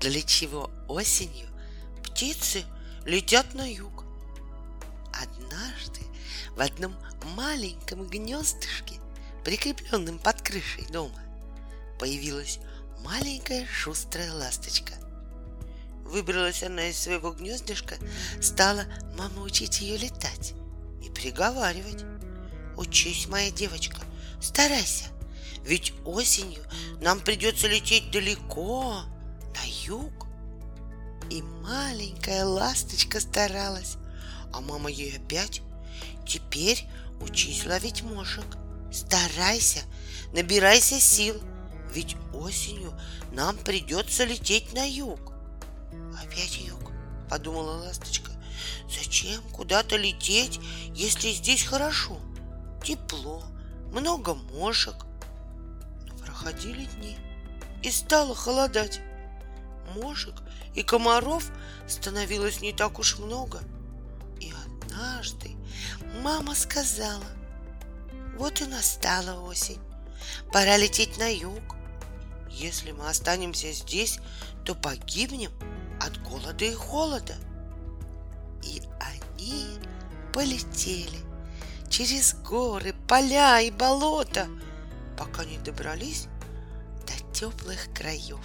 для чего осенью птицы летят на юг. Однажды в одном маленьком гнездышке, прикрепленном под крышей дома, появилась маленькая шустрая ласточка. Выбралась она из своего гнездышка, стала мама учить ее летать и приговаривать. Учись, моя девочка, старайся, ведь осенью нам придется лететь далеко, на юг. И маленькая ласточка старалась, а мама ей опять. Теперь учись ловить мошек. Старайся, набирайся сил, ведь осенью нам придется лететь на юг. Опять юг, подумала ласточка. Зачем куда-то лететь, если здесь хорошо? Тепло, много мошек. Но проходили дни, и стало холодать. Мошек и комаров становилось не так уж много. И однажды мама сказала, вот и настала осень, пора лететь на юг. Если мы останемся здесь, то погибнем от голода и холода. И они полетели через горы, поля и болота, пока не добрались до теплых краев.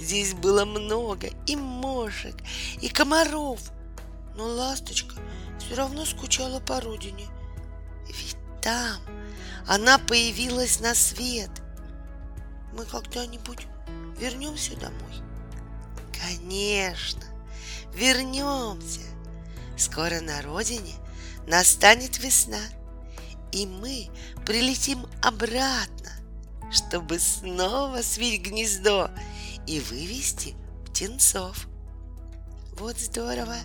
Здесь было много и мошек, и комаров, но ласточка все равно скучала по родине. Ведь там она появилась на свет. Мы когда-нибудь вернемся домой? Конечно, вернемся. Скоро на родине настанет весна, и мы прилетим обратно, чтобы снова свить гнездо и вывести птенцов. Вот здорово,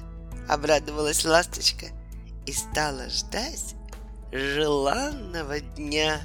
обрадовалась ласточка и стала ждать желанного дня.